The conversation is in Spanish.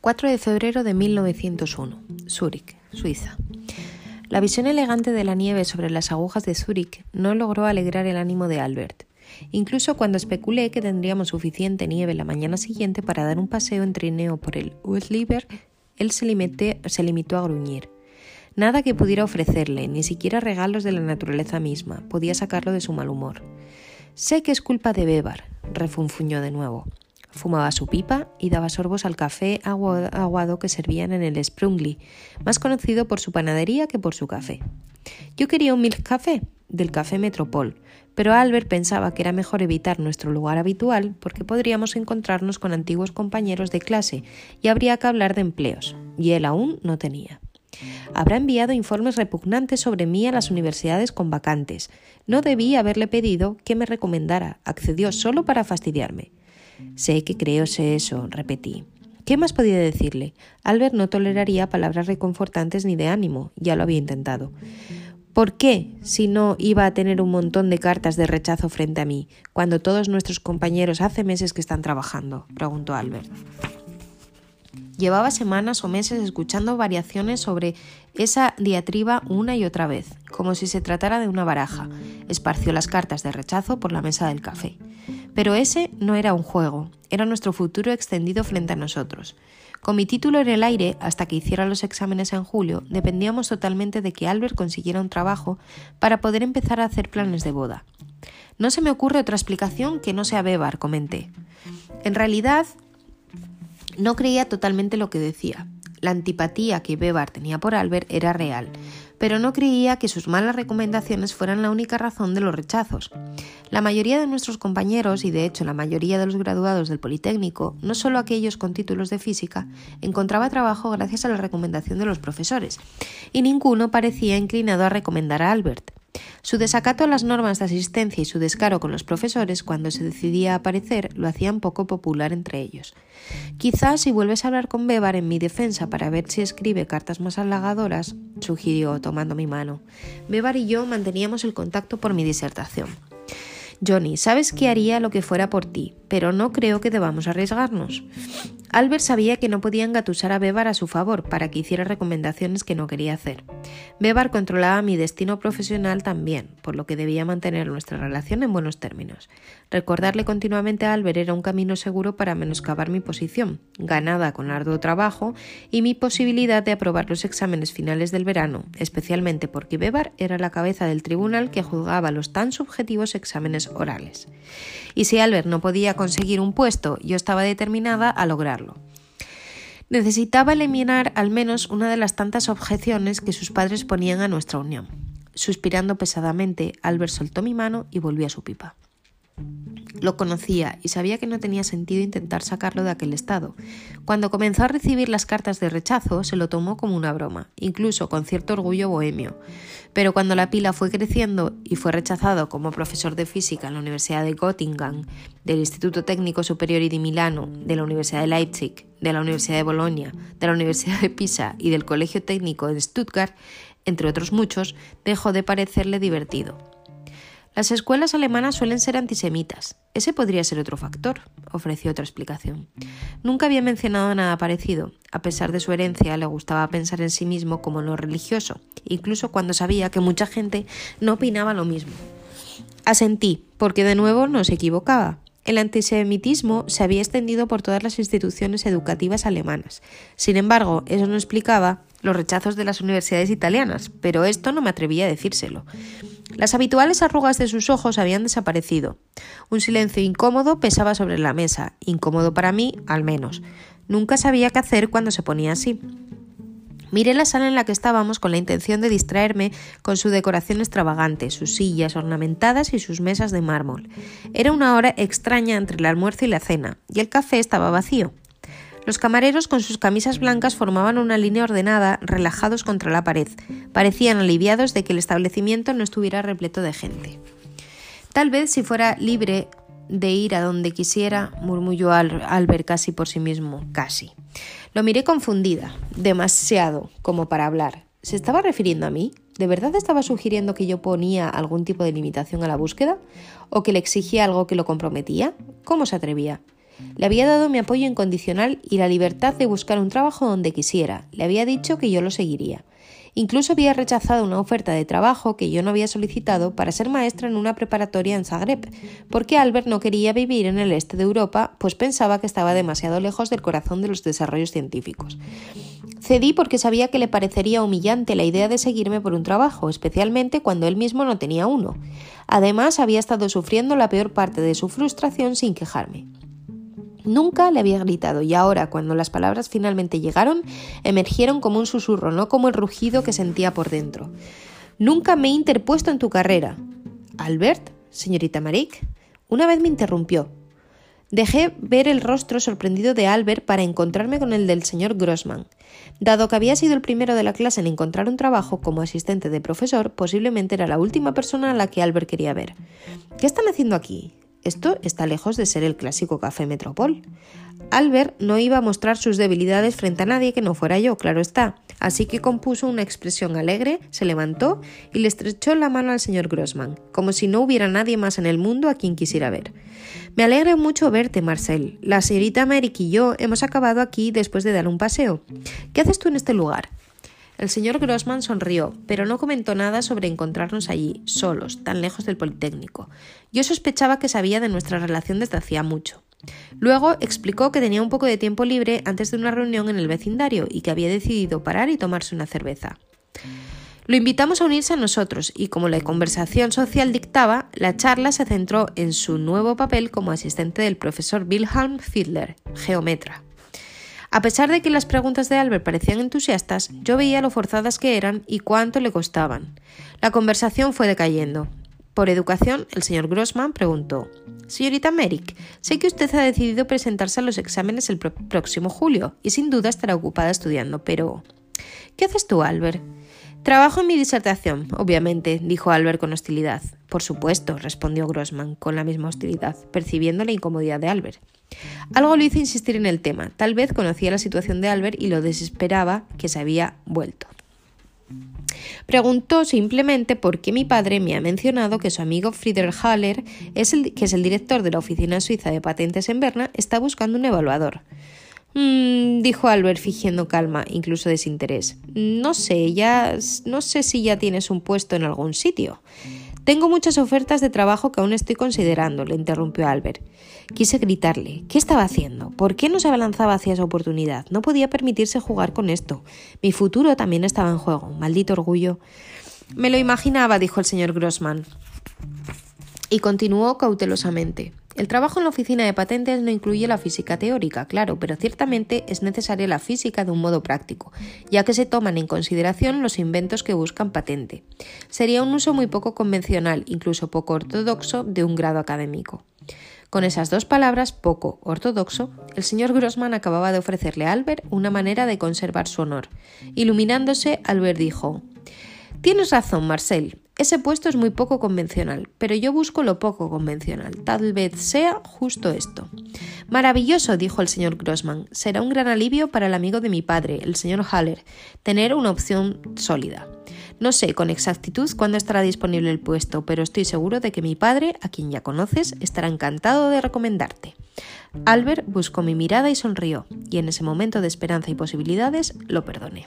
4 de febrero de 1901, Zúrich, Suiza. La visión elegante de la nieve sobre las agujas de Zúrich no logró alegrar el ánimo de Albert. Incluso cuando especulé que tendríamos suficiente nieve la mañana siguiente para dar un paseo en trineo por el Uthliber, él se, se limitó a gruñir. Nada que pudiera ofrecerle, ni siquiera regalos de la naturaleza misma, podía sacarlo de su mal humor. Sé que es culpa de Bebar, refunfuñó de nuevo. Fumaba su pipa y daba sorbos al café aguado que servían en el Sprungli, más conocido por su panadería que por su café. Yo quería un milk café, del café Metropol, pero Albert pensaba que era mejor evitar nuestro lugar habitual porque podríamos encontrarnos con antiguos compañeros de clase y habría que hablar de empleos, y él aún no tenía. Habrá enviado informes repugnantes sobre mí a las universidades con vacantes. No debí haberle pedido que me recomendara. Accedió solo para fastidiarme. Sé que creo sé eso, repetí. ¿Qué más podía decirle? Albert no toleraría palabras reconfortantes ni de ánimo, ya lo había intentado. ¿Por qué, si no iba a tener un montón de cartas de rechazo frente a mí, cuando todos nuestros compañeros hace meses que están trabajando? preguntó Albert. Llevaba semanas o meses escuchando variaciones sobre esa diatriba una y otra vez, como si se tratara de una baraja. Esparció las cartas de rechazo por la mesa del café. Pero ese no era un juego, era nuestro futuro extendido frente a nosotros. Con mi título en el aire, hasta que hiciera los exámenes en julio, dependíamos totalmente de que Albert consiguiera un trabajo para poder empezar a hacer planes de boda. No se me ocurre otra explicación que no sea Bebar, comenté. En realidad, no creía totalmente lo que decía. La antipatía que Bebar tenía por Albert era real, pero no creía que sus malas recomendaciones fueran la única razón de los rechazos. La mayoría de nuestros compañeros, y de hecho la mayoría de los graduados del Politécnico, no solo aquellos con títulos de física, encontraba trabajo gracias a la recomendación de los profesores, y ninguno parecía inclinado a recomendar a Albert. Su desacato a las normas de asistencia y su descaro con los profesores cuando se decidía a aparecer lo hacían poco popular entre ellos. Quizás si vuelves a hablar con Bebar en mi defensa para ver si escribe cartas más halagadoras, sugirió tomando mi mano. Bebar y yo manteníamos el contacto por mi disertación. Johnny, sabes que haría lo que fuera por ti, pero no creo que debamos arriesgarnos. Albert sabía que no podía engatusar a Bebar a su favor para que hiciera recomendaciones que no quería hacer. Bebar controlaba mi destino profesional también, por lo que debía mantener nuestra relación en buenos términos. Recordarle continuamente a Albert era un camino seguro para menoscabar mi posición, ganada con arduo trabajo, y mi posibilidad de aprobar los exámenes finales del verano, especialmente porque Bebar era la cabeza del tribunal que juzgaba los tan subjetivos exámenes orales. Y si Albert no podía conseguir un puesto, yo estaba determinada a lograrlo. Necesitaba eliminar al menos una de las tantas objeciones que sus padres ponían a nuestra unión. Suspirando pesadamente, Albert soltó mi mano y volvió a su pipa. Lo conocía y sabía que no tenía sentido intentar sacarlo de aquel estado. Cuando comenzó a recibir las cartas de rechazo, se lo tomó como una broma, incluso con cierto orgullo bohemio. Pero cuando la pila fue creciendo y fue rechazado como profesor de física en la Universidad de Göttingen, del Instituto Técnico Superiore di Milano, de la Universidad de Leipzig, de la Universidad de Bolonia, de la Universidad de Pisa y del Colegio Técnico de Stuttgart, entre otros muchos, dejó de parecerle divertido. Las escuelas alemanas suelen ser antisemitas. Ese podría ser otro factor, ofreció otra explicación. Nunca había mencionado nada parecido. A pesar de su herencia, le gustaba pensar en sí mismo como no religioso, incluso cuando sabía que mucha gente no opinaba lo mismo. Asentí, porque de nuevo no se equivocaba. El antisemitismo se había extendido por todas las instituciones educativas alemanas. Sin embargo, eso no explicaba los rechazos de las universidades italianas, pero esto no me atrevía a decírselo. Las habituales arrugas de sus ojos habían desaparecido. Un silencio incómodo pesaba sobre la mesa, incómodo para mí, al menos. Nunca sabía qué hacer cuando se ponía así. Miré la sala en la que estábamos con la intención de distraerme con su decoración extravagante, sus sillas ornamentadas y sus mesas de mármol. Era una hora extraña entre el almuerzo y la cena, y el café estaba vacío. Los camareros con sus camisas blancas formaban una línea ordenada, relajados contra la pared. Parecían aliviados de que el establecimiento no estuviera repleto de gente. Tal vez si fuera libre de ir a donde quisiera, murmulló Albert casi por sí mismo, casi. Lo miré confundida, demasiado como para hablar. ¿Se estaba refiriendo a mí? ¿De verdad estaba sugiriendo que yo ponía algún tipo de limitación a la búsqueda? ¿O que le exigía algo que lo comprometía? ¿Cómo se atrevía? Le había dado mi apoyo incondicional y la libertad de buscar un trabajo donde quisiera. Le había dicho que yo lo seguiría. Incluso había rechazado una oferta de trabajo que yo no había solicitado para ser maestra en una preparatoria en Zagreb, porque Albert no quería vivir en el este de Europa, pues pensaba que estaba demasiado lejos del corazón de los desarrollos científicos. Cedí porque sabía que le parecería humillante la idea de seguirme por un trabajo, especialmente cuando él mismo no tenía uno. Además, había estado sufriendo la peor parte de su frustración sin quejarme. Nunca le había gritado y ahora, cuando las palabras finalmente llegaron, emergieron como un susurro, no como el rugido que sentía por dentro. Nunca me he interpuesto en tu carrera. Albert, señorita Marik, una vez me interrumpió. Dejé ver el rostro sorprendido de Albert para encontrarme con el del señor Grossman. Dado que había sido el primero de la clase en encontrar un trabajo como asistente de profesor, posiblemente era la última persona a la que Albert quería ver. ¿Qué están haciendo aquí? Esto está lejos de ser el clásico café Metropol. Albert no iba a mostrar sus debilidades frente a nadie que no fuera yo, claro está, así que compuso una expresión alegre, se levantó y le estrechó la mano al señor Grossman, como si no hubiera nadie más en el mundo a quien quisiera ver. Me alegra mucho verte, Marcel. La señorita Merrick y yo hemos acabado aquí después de dar un paseo. ¿Qué haces tú en este lugar? El señor Grossman sonrió, pero no comentó nada sobre encontrarnos allí, solos, tan lejos del Politécnico. Yo sospechaba que sabía de nuestra relación desde hacía mucho. Luego explicó que tenía un poco de tiempo libre antes de una reunión en el vecindario y que había decidido parar y tomarse una cerveza. Lo invitamos a unirse a nosotros y como la conversación social dictaba, la charla se centró en su nuevo papel como asistente del profesor Wilhelm Fiedler, geometra. A pesar de que las preguntas de Albert parecían entusiastas, yo veía lo forzadas que eran y cuánto le costaban. La conversación fue decayendo. Por educación, el señor Grossman preguntó Señorita Merrick, sé que usted ha decidido presentarse a los exámenes el próximo julio y sin duda estará ocupada estudiando, pero ¿qué haces tú, Albert? Trabajo en mi disertación, obviamente, dijo Albert con hostilidad. Por supuesto, respondió Grossman con la misma hostilidad, percibiendo la incomodidad de Albert. Algo lo hizo insistir en el tema. Tal vez conocía la situación de Albert y lo desesperaba que se había vuelto. Preguntó simplemente por qué mi padre me ha mencionado que su amigo Friedrich Haller, que es el director de la Oficina Suiza de Patentes en Berna, está buscando un evaluador. Mm, dijo Albert fingiendo calma, incluso desinterés. No sé, ya no sé si ya tienes un puesto en algún sitio. Tengo muchas ofertas de trabajo que aún estoy considerando, le interrumpió Albert. Quise gritarle. ¿Qué estaba haciendo? ¿Por qué no se abalanzaba hacia esa oportunidad? No podía permitirse jugar con esto. Mi futuro también estaba en juego. Maldito orgullo. Me lo imaginaba, dijo el señor Grossman. Y continuó cautelosamente. El trabajo en la oficina de patentes no incluye la física teórica, claro, pero ciertamente es necesaria la física de un modo práctico, ya que se toman en consideración los inventos que buscan patente. Sería un uso muy poco convencional, incluso poco ortodoxo, de un grado académico. Con esas dos palabras, poco ortodoxo, el señor Grossman acababa de ofrecerle a Albert una manera de conservar su honor. Iluminándose, Albert dijo Tienes razón, Marcel. Ese puesto es muy poco convencional, pero yo busco lo poco convencional. Tal vez sea justo esto. Maravilloso, dijo el señor Grossman. Será un gran alivio para el amigo de mi padre, el señor Haller, tener una opción sólida. No sé con exactitud cuándo estará disponible el puesto, pero estoy seguro de que mi padre, a quien ya conoces, estará encantado de recomendarte. Albert buscó mi mirada y sonrió, y en ese momento de esperanza y posibilidades lo perdoné.